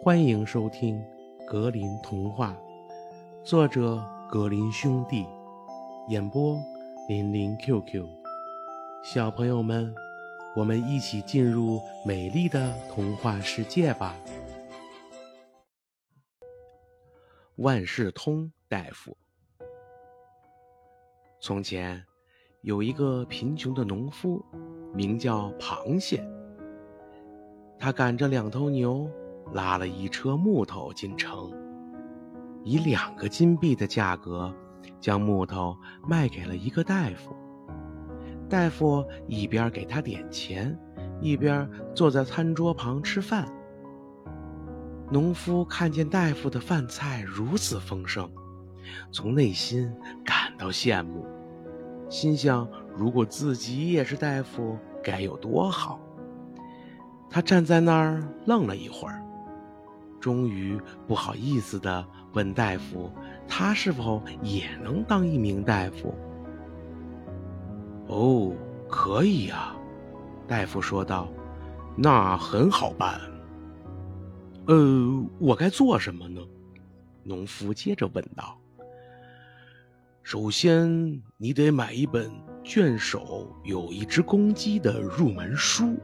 欢迎收听《格林童话》，作者格林兄弟，演播林林 QQ。小朋友们，我们一起进入美丽的童话世界吧！万事通大夫。从前有一个贫穷的农夫，名叫螃蟹。他赶着两头牛。拉了一车木头进城，以两个金币的价格，将木头卖给了一个大夫。大夫一边给他点钱，一边坐在餐桌旁吃饭。农夫看见大夫的饭菜如此丰盛，从内心感到羡慕，心想：如果自己也是大夫，该有多好！他站在那儿愣了一会儿。终于不好意思地问大夫：“他是否也能当一名大夫？”“哦，可以呀。”大夫说道，“那很好办。”“呃，我该做什么呢？”农夫接着问道。“首先，你得买一本卷首有一只公鸡的入门书，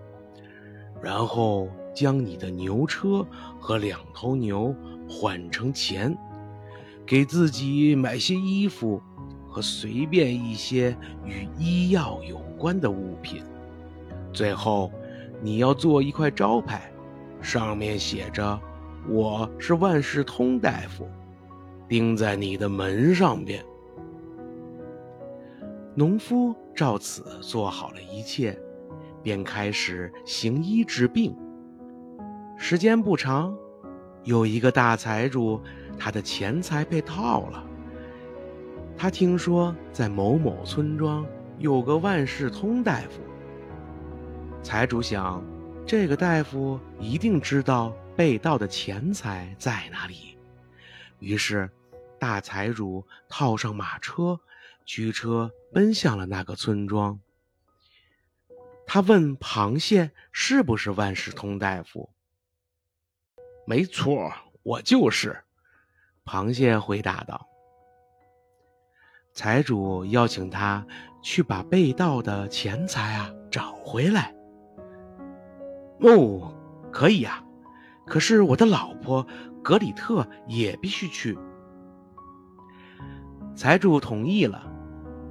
然后……”将你的牛车和两头牛换成钱，给自己买些衣服和随便一些与医药有关的物品。最后，你要做一块招牌，上面写着“我是万事通大夫”，钉在你的门上边。农夫照此做好了一切，便开始行医治病。时间不长，有一个大财主，他的钱财被盗了。他听说在某某村庄有个万事通大夫。财主想，这个大夫一定知道被盗的钱财在哪里。于是，大财主套上马车，驱车奔向了那个村庄。他问螃蟹：“是不是万事通大夫？”没错，我就是。螃蟹回答道。财主邀请他去把被盗的钱财啊找回来。哦，可以呀，可是我的老婆格里特也必须去。财主同意了，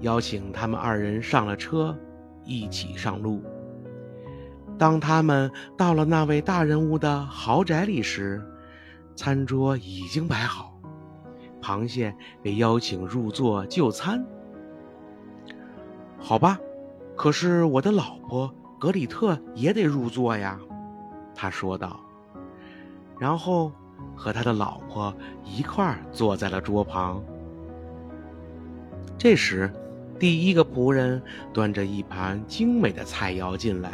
邀请他们二人上了车，一起上路。当他们到了那位大人物的豪宅里时，餐桌已经摆好，螃蟹被邀请入座就餐。好吧，可是我的老婆格里特也得入座呀，他说道。然后和他的老婆一块儿坐在了桌旁。这时，第一个仆人端着一盘精美的菜肴进来。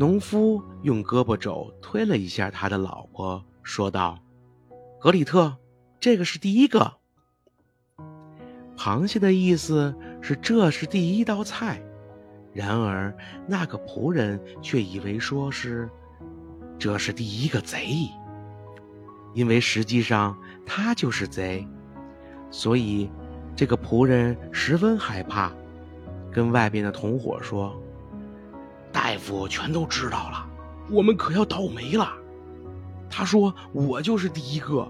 农夫用胳膊肘推了一下他的老婆，说道：“格里特，这个是第一个。”螃蟹的意思是这是第一道菜，然而那个仆人却以为说是这是第一个贼，因为实际上他就是贼，所以这个仆人十分害怕，跟外边的同伙说。大夫全都知道了，我们可要倒霉了。他说：“我就是第一个。”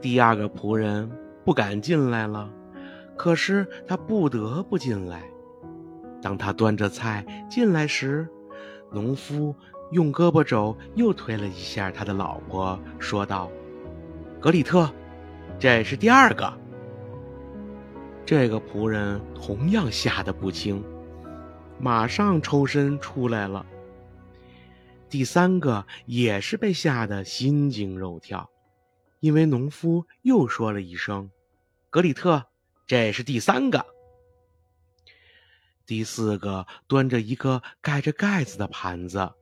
第二个仆人不敢进来了，可是他不得不进来。当他端着菜进来时，农夫用胳膊肘又推了一下他的老婆，说道：“格里特，这是第二个。”这个仆人同样吓得不轻。马上抽身出来了。第三个也是被吓得心惊肉跳，因为农夫又说了一声：“格里特，这是第三个。”第四个端着一个盖着盖子的盘子。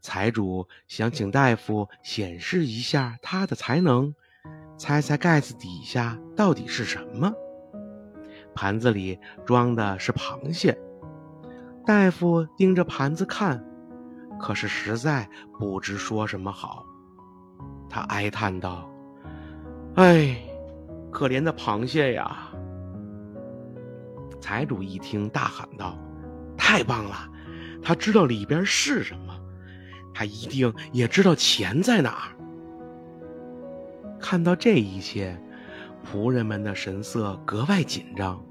财主想请大夫显示一下他的才能，猜猜盖子底下到底是什么？盘子里装的是螃蟹。大夫盯着盘子看，可是实在不知说什么好。他哀叹道：“哎，可怜的螃蟹呀！”财主一听，大喊道：“太棒了！他知道里边是什么，他一定也知道钱在哪儿。”看到这一切，仆人们的神色格外紧张。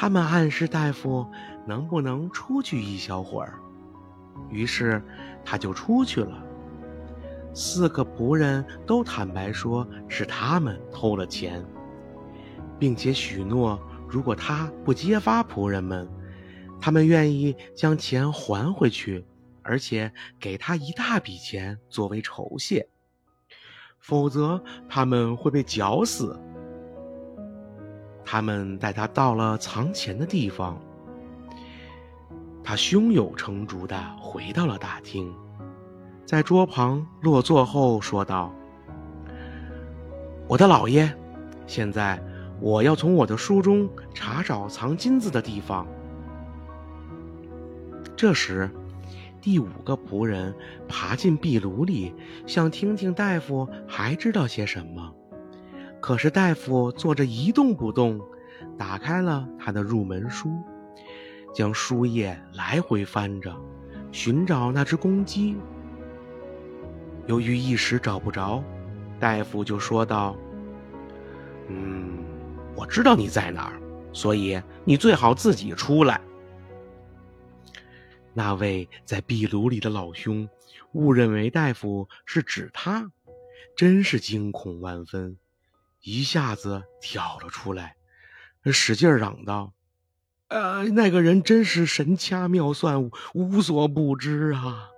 他们暗示大夫能不能出去一小会儿，于是他就出去了。四个仆人都坦白说是他们偷了钱，并且许诺，如果他不揭发仆人们，他们愿意将钱还回去，而且给他一大笔钱作为酬谢。否则，他们会被绞死。他们带他到了藏钱的地方，他胸有成竹地回到了大厅，在桌旁落座后说道：“我的老爷，现在我要从我的书中查找藏金子的地方。”这时。第五个仆人爬进壁炉里，想听听大夫还知道些什么。可是大夫坐着一动不动，打开了他的入门书，将书页来回翻着，寻找那只公鸡。由于一时找不着，大夫就说道：“嗯，我知道你在哪儿，所以你最好自己出来。”那位在壁炉里的老兄误认为大夫是指他，真是惊恐万分，一下子跳了出来，使劲嚷道：“呃，那个人真是神掐妙算，无所不知啊！”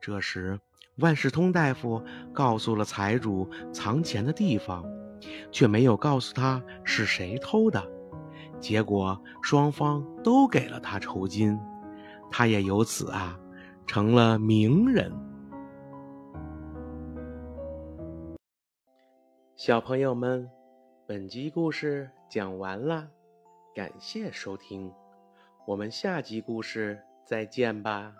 这时，万事通大夫告诉了财主藏钱的地方，却没有告诉他是谁偷的，结果双方都给了他酬金。他也由此啊，成了名人。小朋友们，本集故事讲完了，感谢收听，我们下集故事再见吧。